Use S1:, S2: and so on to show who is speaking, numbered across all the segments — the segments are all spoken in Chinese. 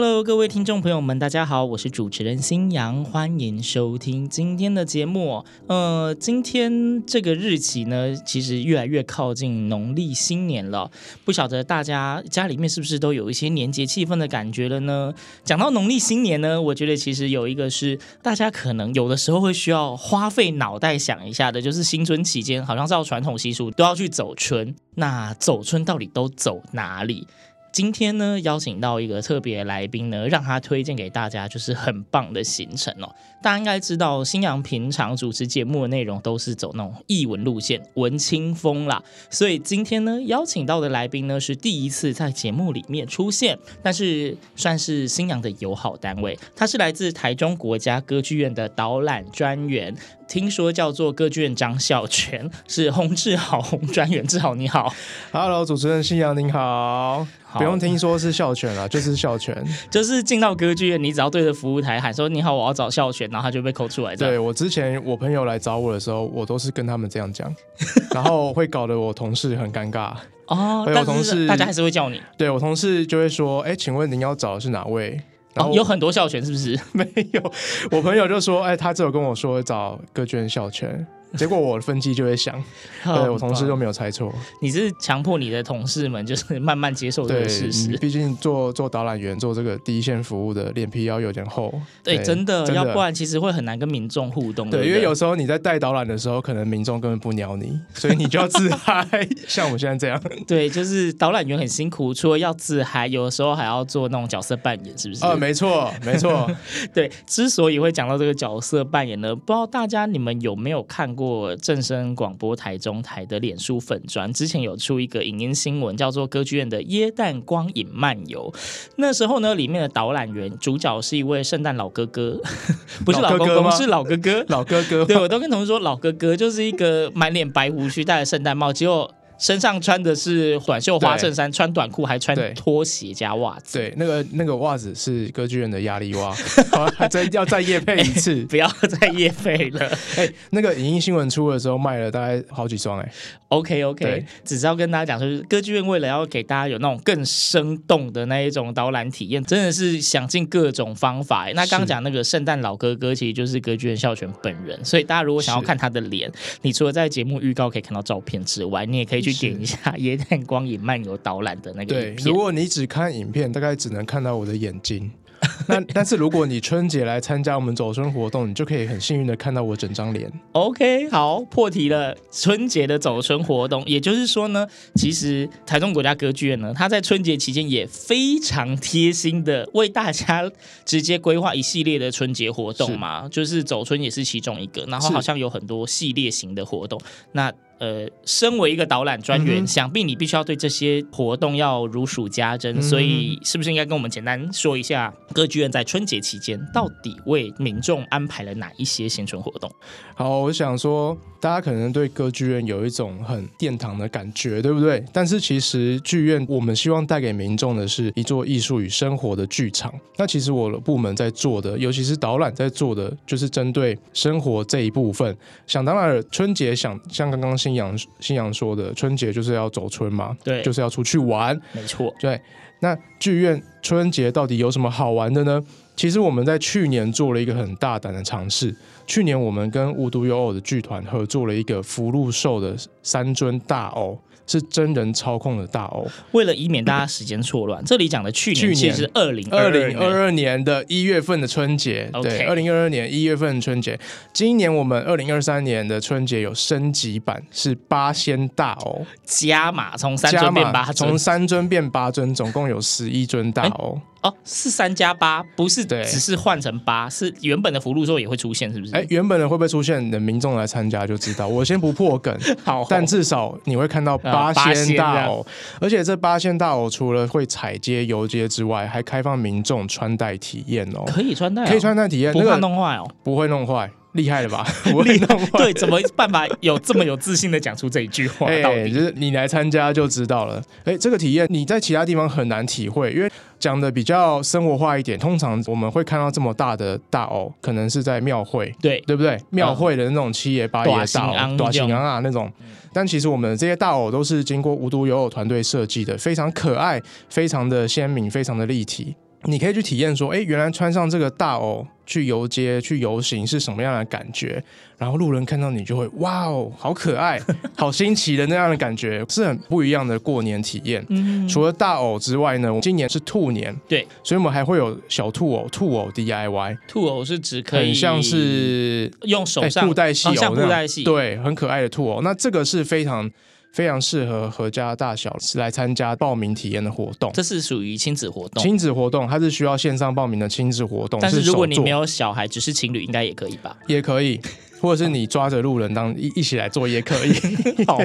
S1: Hello，各位听众朋友们，大家好，我是主持人新阳，欢迎收听今天的节目。呃，今天这个日期呢，其实越来越靠近农历新年了，不晓得大家家里面是不是都有一些年节气氛的感觉了呢？讲到农历新年呢，我觉得其实有一个是大家可能有的时候会需要花费脑袋想一下的，就是新春期间，好像照传统习俗都要去走春，那走春到底都走哪里？今天呢，邀请到一个特别来宾呢，让他推荐给大家，就是很棒的行程哦。大家应该知道，新阳平常主持节目的内容都是走那种艺文路线、文青风啦。所以今天呢，邀请到的来宾呢，是第一次在节目里面出现，但是算是新阳的友好单位。他是来自台中国家歌剧院的导览专员，听说叫做歌剧院张孝全，是洪志豪洪专员。志豪你好
S2: ，Hello，主持人新阳您好。不用听说是校犬了，就是校犬，
S1: 就是进到歌剧院，你只要对着服务台喊说“你好，我要找校犬”，然后他就被扣出来。
S2: 对，我之前我朋友来找我的时候，我都是跟他们这样讲，然后会搞得我同事很尴尬
S1: 哦。我同事大家还是会叫你，
S2: 对我同事就会说：“哎，请问您要找的是哪位？”
S1: 然后有很多校犬是不是？
S2: 没有，我朋友就说：“哎，他只有跟我说找歌剧院孝全。”结果我的分机就会响，对，我同事都没有猜错。
S1: 你是强迫你的同事们就是慢慢接受这个事实。
S2: 毕竟做做导览员做这个第一线服务的脸皮要有点厚。
S1: 对，对真的，真的要不然其实会很难跟民众互
S2: 动。对，因为有时候你在带导览的时候，可能民众根本不鸟你，所以你就要自嗨，像我们现在这样。
S1: 对，就是导览员很辛苦，除了要自嗨，有的时候还要做那种角色扮演，是不是？
S2: 啊、呃，没错，没错。
S1: 对，之所以会讲到这个角色扮演呢，不知道大家你们有没有看过正声广播台中台的脸书粉专，之前有出一个影音新闻，叫做《歌剧院的耶诞光影漫游》。那时候呢，里面的导览员主角是一位圣诞老哥哥，不是老公公，是老哥哥，
S2: 老哥哥。
S1: 对，我都跟同事说，老哥哥就是一个满脸白胡须、戴着圣诞帽，结果。身上穿的是短袖花衬衫，穿短裤还穿拖鞋加袜子。
S2: 对，那个那个袜子是歌剧院的压力袜，还再要再夜配一次，欸、
S1: 不要再夜配了。
S2: 哎、欸，那个影音新闻出的时候卖了大概好几双哎、欸。
S1: OK OK，只是要跟大家讲就是，歌剧院为了要给大家有那种更生动的那一种导览体验，真的是想尽各种方法、欸。那刚刚讲那个圣诞老哥哥，其实就是歌剧院孝全本人。所以大家如果想要看他的脸，你除了在节目预告可以看到照片之外，你也可以去。去点一下耶诞光影漫游导览的那个影片。
S2: 对，如果你只看影片，大概只能看到我的眼睛。那 但是如果你春节来参加我们走春活动，你就可以很幸运的看到我整张脸。
S1: OK，好，破题了。春节的走春活动，也就是说呢，其实台中国家歌剧院呢，它在春节期间也非常贴心的为大家直接规划一系列的春节活动嘛，是就是走春也是其中一个，然后好像有很多系列型的活动。那呃，身为一个导览专员，嗯、想必你必须要对这些活动要如数家珍，嗯、所以是不是应该跟我们简单说一下，歌剧院在春节期间到底为民众安排了哪一些新春活动？
S2: 好，我想说，大家可能对歌剧院有一种很殿堂的感觉，对不对？但是其实剧院我们希望带给民众的是一座艺术与生活的剧场。那其实我的部门在做的，尤其是导览在做的，就是针对生活这一部分。想当然，春节想像刚刚。星洋星洋说的春节就是要走春嘛，
S1: 对，
S2: 就是要出去玩，
S1: 没错。
S2: 对，那剧院春节到底有什么好玩的呢？其实我们在去年做了一个很大胆的尝试。去年我们跟无独有偶的剧团合作了一个福禄寿的三尊大偶。是真人操控的大欧，
S1: 为了以免大家时间错乱，这里讲的去年其实是二零
S2: 二零二二年的一月份的春节，对，二零二二年一月份的春节。今年我们二零二三年的春节有升级版，是八仙大欧
S1: 加码，从三尊变八，
S2: 从三尊变八尊，总共有十一尊大偶。
S1: 哦，是三加八，不是
S2: 对
S1: 只是换成八，是原本的福禄寿也会出现，是不是？
S2: 哎，原本的会不会出现等民众来参加就知道。我先不破梗，
S1: 好，
S2: 但至少你会看到八仙大偶，而且这八仙大偶除了会踩街游街之外，还开放民众穿戴体验哦，
S1: 可以穿戴、哦，
S2: 可以穿戴体验，
S1: 不怕弄坏哦，
S2: 不会弄坏。厉害了吧？
S1: 对，怎么办法有这么有自信的讲出这一句话？哎、欸，
S2: 就是你来参加就知道了。哎、欸，这个体验你在其他地方很难体会，因为讲的比较生活化一点。通常我们会看到这么大的大偶，可能是在庙会，
S1: 对
S2: 对不对？庙会的那种七爷八爷大偶、大型啊啊那种。但其实我们这些大偶都是经过无独有偶团队设计的，非常可爱，非常的鲜明，非常的立体。你可以去体验说，哎，原来穿上这个大偶去游街、去游行是什么样的感觉？然后路人看到你就会，哇哦，好可爱，好新奇的那样的感觉，是很不一样的过年体验。嗯，除了大偶之外呢，今年是兔年，
S1: 对，
S2: 所以我们还会有小兔偶、兔偶 DIY。
S1: 兔偶是指可以
S2: 很像是
S1: 用手上
S2: 布袋戏偶，像
S1: 布袋戏，
S2: 对，很可爱的兔偶。那这个是非常。非常适合合家大小来参加报名体验的活动，
S1: 这是属于亲子活动。
S2: 亲子活动，它是需要线上报名的亲子活动。
S1: 但是如果你没有小孩，只是情侣，应该也可以吧？
S2: 也可以，或者是你抓着路人当一一起来做 也可以。
S1: 好，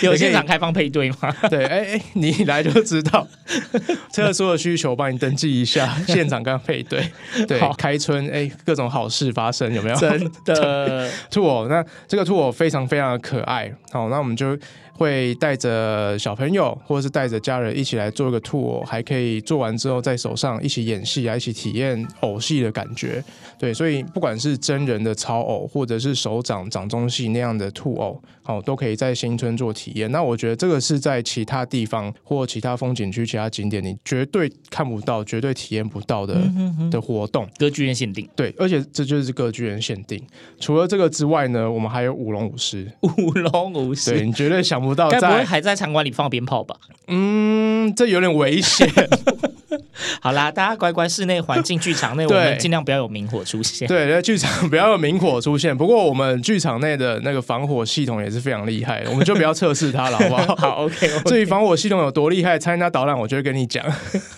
S1: 有现场开放配对吗？
S2: 对，哎哎，你来就知道，特殊的需求帮你登记一下，现场刚配对。对，开春哎，各种好事发生，有没有？
S1: 真的
S2: 兔偶，那这个兔偶非常非常的可爱。好，那我们就。会带着小朋友，或者是带着家人一起来做一个兔偶，还可以做完之后在手上一起演戏啊，一起体验偶戏的感觉。对，所以不管是真人的超偶，或者是手掌掌中戏那样的兔偶，好，都可以在新春做体验。那我觉得这个是在其他地方或其他风景区、其他景点你绝对看不到、绝对体验不到的的活动。
S1: 歌剧院限定，
S2: 对，而且这就是歌剧院限定。除了这个之外呢，我们还有舞龙舞狮。
S1: 舞龙舞狮，
S2: 对，你绝对想不。
S1: 该不会还在场馆里放鞭炮吧？
S2: 嗯，这有点危险。
S1: 好啦，大家乖乖，室内环境剧场内，我们尽量不要有明火出现。
S2: 对，在剧场不要有明火出现。不过我们剧场内的那个防火系统也是非常厉害的，我们就不要测试它了，好不好？
S1: 好，OK, okay。
S2: 至于防火系统有多厉害，参加导览我就会跟你讲。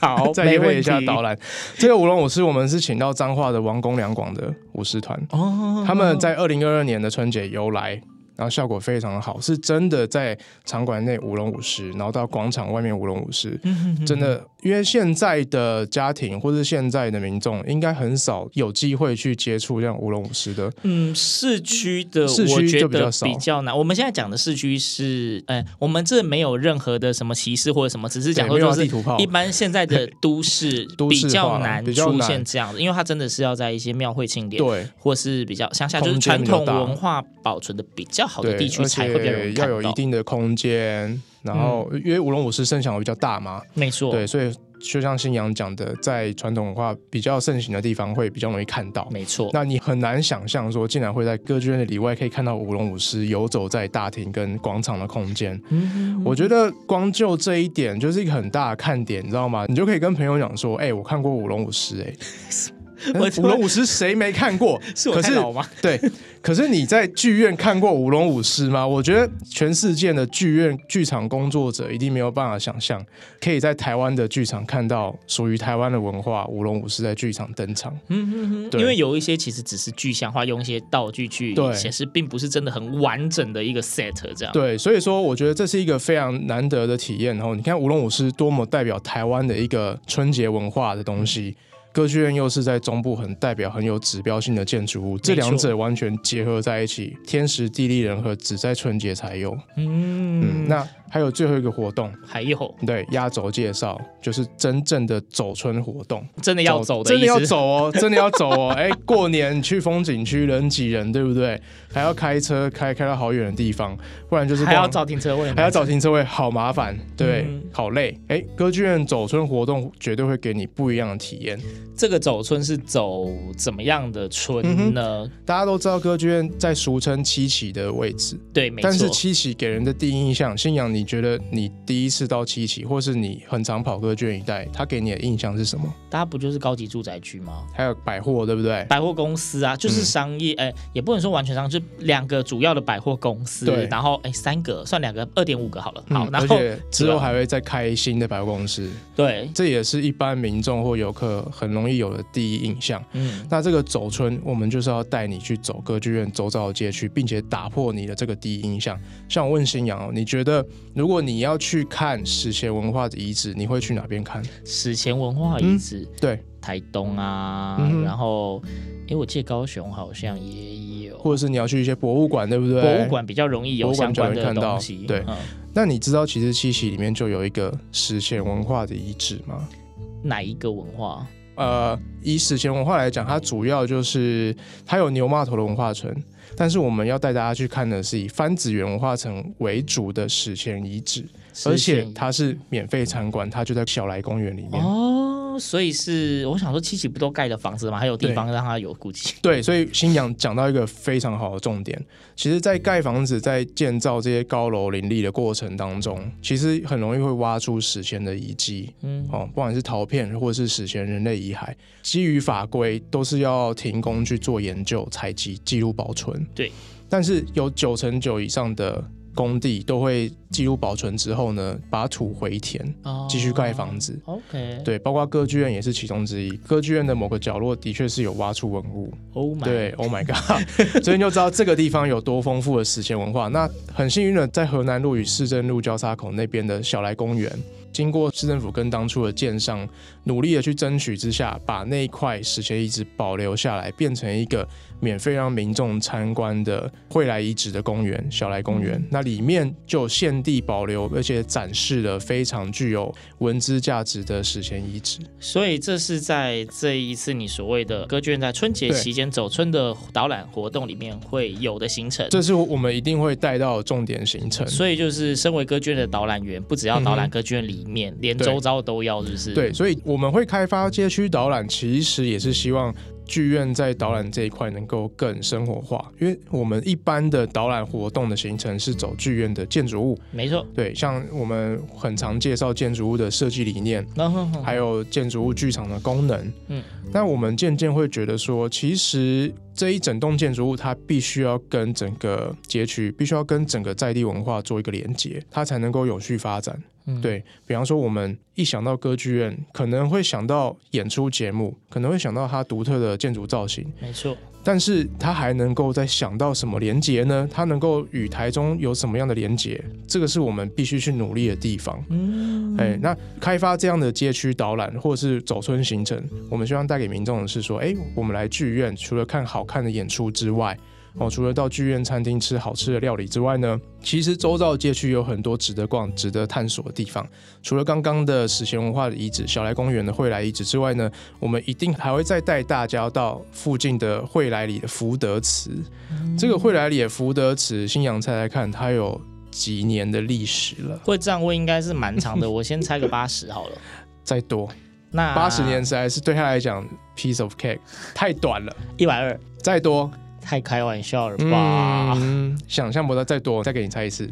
S1: 好，
S2: 再业配一下导览。这个舞龙舞狮，我们是请到彰化的王公两广的舞狮团哦，他们在二零二二年的春节由来。然后效果非常的好，是真的在场馆内舞龙舞狮，然后到广场外面舞龙舞狮，真的，因为现在的家庭或是现在的民众应该很少有机会去接触这样舞龙舞狮的。
S1: 嗯，市区的市区就比较少，比较难。我们现在讲的市区是，哎，我们这没有任何的什么歧视或者什么，只是讲说就是一般现在的 都市比较难出现这样的，因为它真的是要在一些庙会庆典，对，或是比较乡下就是传统文化保存的比较。好的地区才会比较有
S2: 要有一定的空间，然后因为舞龙舞狮声响比较大嘛，
S1: 没错，
S2: 对，所以就像新阳讲的，在传统文化比较盛行的地方会比较容易看到，
S1: 没错。
S2: 那你很难想象说，竟然会在歌剧院的里外可以看到舞龙舞狮游走在大厅跟广场的空间。嗯，我觉得光就这一点就是一个很大的看点，你知道吗？你就可以跟朋友讲说，哎、欸，我看过舞龙舞狮，哎。舞龙舞狮谁没看过？
S1: 是我太老吗？
S2: 对，可是你在剧院看过舞龙舞狮吗？我觉得全世界的剧院剧场工作者一定没有办法想象，可以在台湾的剧场看到属于台湾的文化舞龙舞狮在剧场登场。
S1: 嗯嗯嗯，因为有一些其实只是具象化，用一些道具去显示，并不是真的很完整的一个 set 这样。
S2: 对，所以说我觉得这是一个非常难得的体验。然后你看舞龙舞狮多么代表台湾的一个春节文化的东西。歌剧院又是在中部很代表、很有指标性的建筑物，这两者完全结合在一起，天时地利人和，只在春节才有。嗯，嗯，那。还有最后一个活动，
S1: 还有
S2: 对压轴介绍，就是真正的走春活动，
S1: 真的要走的，
S2: 真的要走哦，真的要走哦。哎，过年去风景区人挤人，对不对？还要开车开开到好远的地方，不然就是
S1: 还要找停车位，
S2: 还要找停车位，好麻烦，对，嗯、好累。哎，歌剧院走春活动绝对会给你不一样的体验。
S1: 这个走春是走怎么样的春呢？
S2: 嗯、大家都知道歌剧院在俗称七喜的位置，
S1: 对，没错。
S2: 但是七喜给人的第一印象，信仰你。你觉得你第一次到七期，或是你很常跑歌剧院一带，它给你的印象是什么？
S1: 大家不就是高级住宅区吗？
S2: 还有百货，对不对？
S1: 百货公司啊，就是商业，哎、嗯，也不能说完全商业，就两个主要的百货公司，
S2: 对，
S1: 然后哎，三个算两个，二点五个好了，好，
S2: 嗯、
S1: 然后
S2: 之后还会再开新的百货公司，
S1: 对，
S2: 这也是一般民众或游客很容易有的第一印象。嗯，那这个走春，我们就是要带你去走歌剧院周遭的街区，并且打破你的这个第一印象。像我问新阳哦，你觉得如果你要去看史前文化的遗址，你会去哪边看？
S1: 史前文化遗址，
S2: 嗯、对，
S1: 台东啊，嗯、然后，哎，我记得高雄好像也有，
S2: 或者是你要去一些博物馆，对不对？
S1: 博物馆比较容易有相关的东西。
S2: 对，嗯、那你知道其实七喜里面就有一个史前文化的遗址吗？
S1: 哪一个文化？
S2: 呃，以史前文化来讲，它主要就是它有牛骂头的文化村。但是我们要带大家去看的是以番子园文化城为主的史前遗址，而且它是免费参观，它就在小来公园里面。
S1: 哦，所以是我想说，七期不都盖了房子吗？还有地方让它有估计。
S2: 对，所以新阳讲到一个非常好的重点，其实，在盖房子、在建造这些高楼林立的过程当中，其实很容易会挖出史前的遗迹。嗯，哦，不管是陶片或者是史前人类遗骸，基于法规都是要停工去做研究、采集、记录、保存。
S1: 对，
S2: 但是有九成九以上的工地都会记录保存之后呢，把土回填，继续盖房子。
S1: Oh, OK，
S2: 对，包括歌剧院也是其中之一。歌剧院的某个角落的确是有挖出文物。
S1: Oh my，
S2: 对，Oh my God，所以你就知道这个地方有多丰富的史前文化。那很幸运的，在河南路与市政路交叉口那边的小来公园，经过市政府跟当初的建商努力的去争取之下，把那一块史前遗址保留下来，变成一个。免费让民众参观的惠来遗址的公园——小来公园，嗯、那里面就现地保留，而且展示了非常具有文资价值的史前遗址。
S1: 所以，这是在这一次你所谓的歌剧院在春节期间走春的导览活动里面会有的行程。
S2: 这是我们一定会带到重点行程。
S1: 所以，就是身为歌剧院的导览员，不只要导览歌剧院里面，嗯、连周遭都要，是不是？
S2: 对，所以我们会开发街区导览，其实也是希望。剧院在导览这一块能够更生活化，因为我们一般的导览活动的行程是走剧院的建筑物，
S1: 没错，
S2: 对，像我们很常介绍建筑物的设计理念，还有建筑物剧场的功能，嗯，但我们渐渐会觉得说，其实这一整栋建筑物它必须要跟整个街区，必须要跟整个在地文化做一个连接，它才能够有序发展。嗯、对，比方说，我们一想到歌剧院，可能会想到演出节目，可能会想到它独特的建筑造型，
S1: 没错。
S2: 但是他还能够再想到什么连接呢？他能够与台中有什么样的连接？这个是我们必须去努力的地方。嗯，哎，那开发这样的街区导览或者是走村行程，我们希望带给民众的是说，哎，我们来剧院，除了看好看的演出之外。哦，除了到剧院餐厅吃好吃的料理之外呢，其实周遭街区有很多值得逛、值得探索的地方。除了刚刚的史前文化的遗址小来公园的惠来遗址之外呢，我们一定还会再带大家到附近的惠来里的福德祠。嗯、这个惠来里的福德祠，新阳猜猜看，它有几年的历史了？
S1: 会这样问应该是蛮长的，我先猜个八十好了。
S2: 再多，
S1: 那
S2: 八十年实在是对他来讲 piece of cake 太短了。
S1: 一百二，
S2: 再多。
S1: 太开玩笑了吧！
S2: 嗯，想象不到再多，再给你猜一次，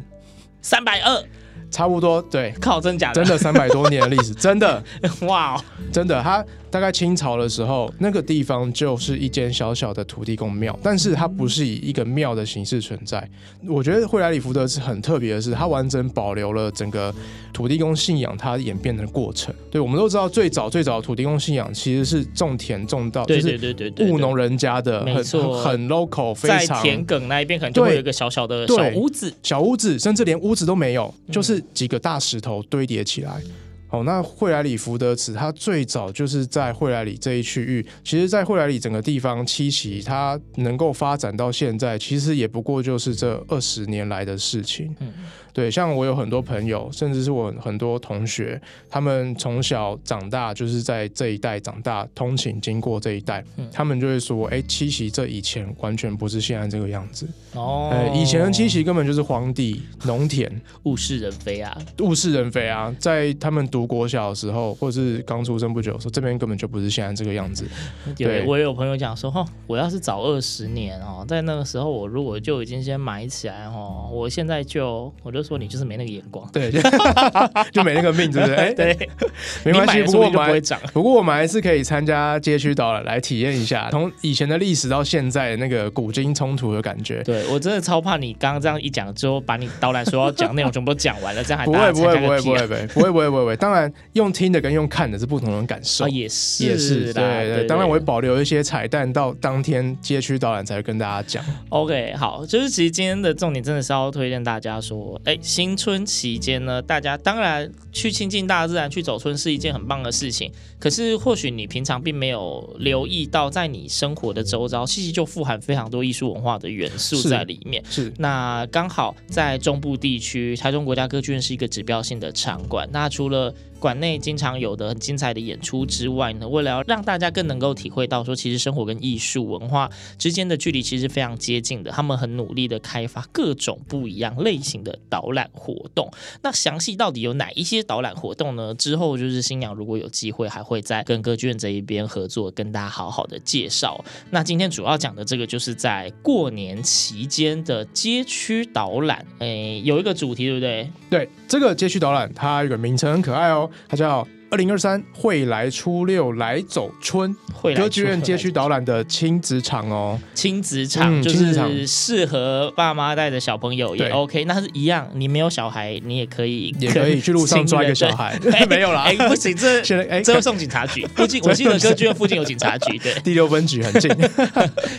S1: 三百二，
S2: 差不多，对，
S1: 靠，真假的？
S2: 真的三百多年的历史，真的，
S1: 哇、哦，
S2: 真的，他。大概清朝的时候，那个地方就是一间小小的土地公庙，但是它不是以一个庙的形式存在。我觉得惠来里福德是很特别的是，它完整保留了整个土地公信仰它演变的过程。对，我们都知道，最早最早的土地公信仰其实是种田种稻，
S1: 对对对对对，
S2: 务农人家的，
S1: 没错，
S2: 很 local，非常
S1: 在田埂那一边可能就会有一个小小的小屋子，
S2: 小屋子，甚至连屋子都没有，就是几个大石头堆叠起来。哦，那惠来里福德祠，它最早就是在惠来里这一区域。其实，在惠来里整个地方，七期它能够发展到现在，其实也不过就是这二十年来的事情。嗯。对，像我有很多朋友，甚至是我很多同学，他们从小长大就是在这一代长大，通勤经过这一代，嗯、他们就会说：“哎，七夕这以前完全不是现在这个样子。哦，哎，以前的七夕根本就是荒地、农田，
S1: 物是人非啊，
S2: 物是人非啊。在他们读读国小的时候，或者是刚出生不久的时候，这边根本就不是现在这个样子。对，
S1: 我也有朋友讲说，哦，我要是早二十年哦，在那个时候我如果就已经先买起来哦，我现在就我就就说你就是没那个眼光，
S2: 对，就 就没那个命，对不对？
S1: 对，
S2: 没关系，不过我们
S1: 不会涨。
S2: 不过我们还是可以参加街区导览来体验一下，从以前的历史到现在那个古今冲突的感觉。
S1: 对我真的超怕你刚刚这样一讲之后，把你导览说要讲内容全部都讲完了，这样还
S2: 不会不会不会不会不会不会不会不会。当然，用听的跟用看的是不同的感受，啊、
S1: 也是
S2: 也是对对,对。当然，我会保留一些彩蛋，到当天街区导览才会跟大家讲。
S1: OK，好，就是其实今天的重点真的是要推荐大家说，哎。新春期间呢，大家当然去亲近大自然，去走春是一件很棒的事情。可是或许你平常并没有留意到，在你生活的周遭，其实就富含非常多艺术文化的元素在里面。
S2: 是，是
S1: 那刚好在中部地区，台中国家歌剧院是一个指标性的场馆。那除了馆内经常有的很精彩的演出之外呢，为了让大家更能够体会到说，其实生活跟艺术文化之间的距离其实非常接近的。他们很努力的开发各种不一样类型的导览活动。那详细到底有哪一些导览活动呢？之后就是新娘如果有机会，还会再跟歌剧院这一边合作，跟大家好好的介绍。那今天主要讲的这个，就是在过年期间的街区导览。诶，有一个主题，对不对？
S2: 对，这个街区导览它有个名称很可爱哦。它叫二零二三会来初六来走春，歌剧院街区导览的亲子场哦，
S1: 亲子场就是适合爸妈带着小朋友也 OK，那是一样，你没有小孩你也可以
S2: 也可以去路上抓一个小孩，没有啦，
S1: 哎不行，这 哎这会送警察局，附近我记得歌剧院附近有警察局，对，
S2: 第六分局很近，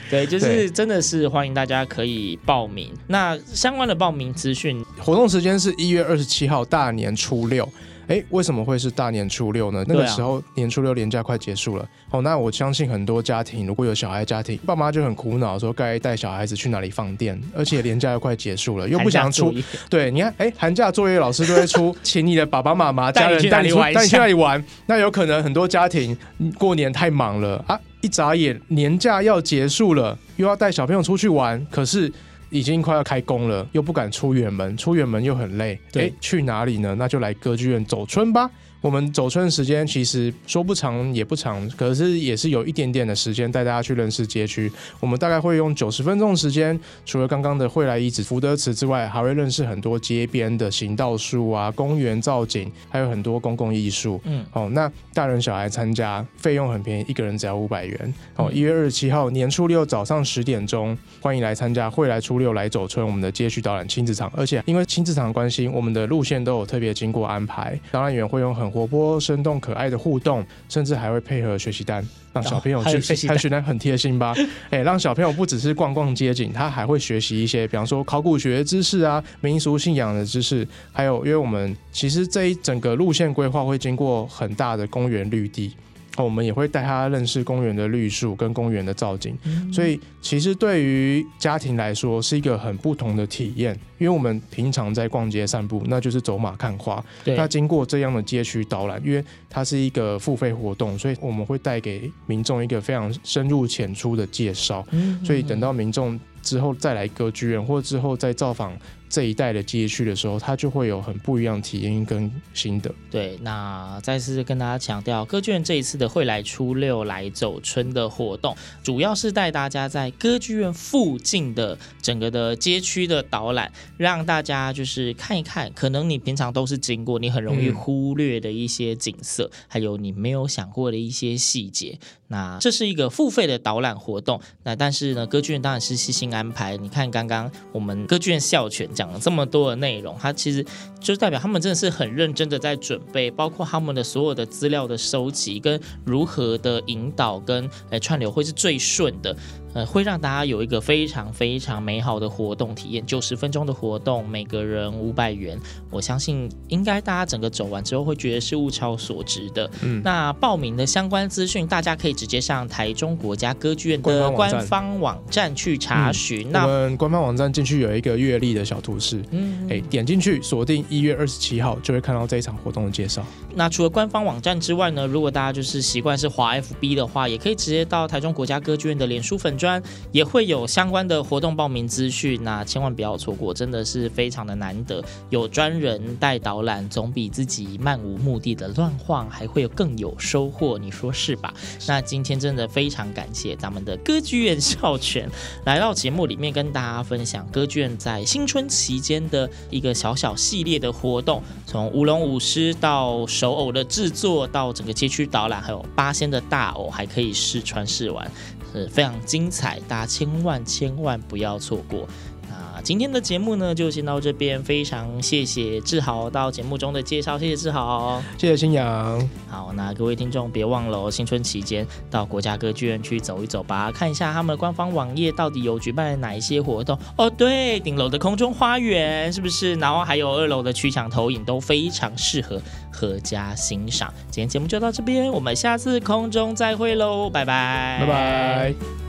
S1: 对，就是真的是欢迎大家可以报名，那相关的报名资讯，
S2: 活动时间是一月二十七号大年初六。哎，为什么会是大年初六呢？那个时候年初六年假快结束了。哦，那我相信很多家庭如果有小孩家庭，爸妈就很苦恼，说该带小孩子去哪里放电，而且年假又快结束了，又不想出。对，你看，哎，寒假作业老师都会出，请你的爸爸妈妈家人带你去带你去哪里玩。那有可能很多家庭过年太忙了啊，一眨眼年假要结束了，又要带小朋友出去玩，可是。已经快要开工了，又不敢出远门，出远门又很累。对，去哪里呢？那就来歌剧院走春吧。我们走春的时间其实说不长也不长，可是也是有一点点的时间带大家去认识街区。我们大概会用九十分钟的时间，除了刚刚的惠来遗址、福德祠之外，还会认识很多街边的行道树啊、公园造景，还有很多公共艺术。嗯，哦，那大人小孩参加费用很便宜，一个人只要五百元。哦，一月二十七号年初六早上十点钟，欢迎来参加惠来初六来走春我们的街区导览亲子场，而且因为亲子场的关系，我们的路线都有特别经过安排，导览员会用很活泼、生动、可爱的互动，甚至还会配合学习单，让小朋友去。学习单很贴心吧？哎、欸，让小朋友不只是逛逛街景，他还会学习一些，比方说考古学知识啊、民俗信仰的知识，还有，因为我们其实这一整个路线规划会经过很大的公园绿地。我们也会带他认识公园的绿树跟公园的造景，嗯、所以其实对于家庭来说是一个很不同的体验。因为我们平常在逛街散步，那就是走马看花。对。那经过这样的街区导览，因为它是一个付费活动，所以我们会带给民众一个非常深入浅出的介绍。嗯。所以等到民众之后再来歌剧院，或之后再造访。这一带的街区的时候，它就会有很不一样的体验跟心得。
S1: 对，那再次跟大家强调，歌剧院这一次的会来初六来走春的活动，主要是带大家在歌剧院附近的整个的街区的导览，让大家就是看一看，可能你平常都是经过，你很容易忽略的一些景色，还有你没有想过的一些细节。那这是一个付费的导览活动，那但是呢，歌剧院当然是细心安排。你看刚刚我们歌剧院校犬了这么多的内容，它其实就代表他们真的是很认真的在准备，包括他们的所有的资料的收集跟如何的引导跟诶串流会是最顺的。呃，会让大家有一个非常非常美好的活动体验。九十分钟的活动，每个人五百元，我相信应该大家整个走完之后会觉得是物超所值的。嗯，那报名的相关资讯，大家可以直接上台中国家歌剧院的官方网站去查询。那、嗯、我们
S2: 官方网站进去有一个月历的小图示，嗯，哎，点进去锁定一月二十七号，就会看到这一场活动的介绍。
S1: 那除了官方网站之外呢，如果大家就是习惯是滑 FB 的话，也可以直接到台中国家歌剧院的脸书粉。专也会有相关的活动报名资讯，那千万不要错过，真的是非常的难得，有专人带导览，总比自己漫无目的的乱晃还会有更有收获，你说是吧？那今天真的非常感谢咱们的歌剧院校犬来到节目里面跟大家分享歌剧院在新春期间的一个小小系列的活动，从舞龙舞狮到手偶的制作，到整个街区导览，还有八仙的大偶，还可以试穿试玩，是非常精彩，大家千万千万不要错过。那今天的节目呢，就先到这边。非常谢谢志豪到节目中的介绍，谢谢志豪，
S2: 谢谢新阳。
S1: 好，那各位听众别忘了哦，新春期间到国家歌剧院去走一走吧，看一下他们的官方网页到底有举办哪一些活动哦。对，顶楼的空中花园是不是？然后还有二楼的曲墙投影都非常适合阖家欣赏。今天节目就到这边，我们下次空中再会喽，拜拜，
S2: 拜拜。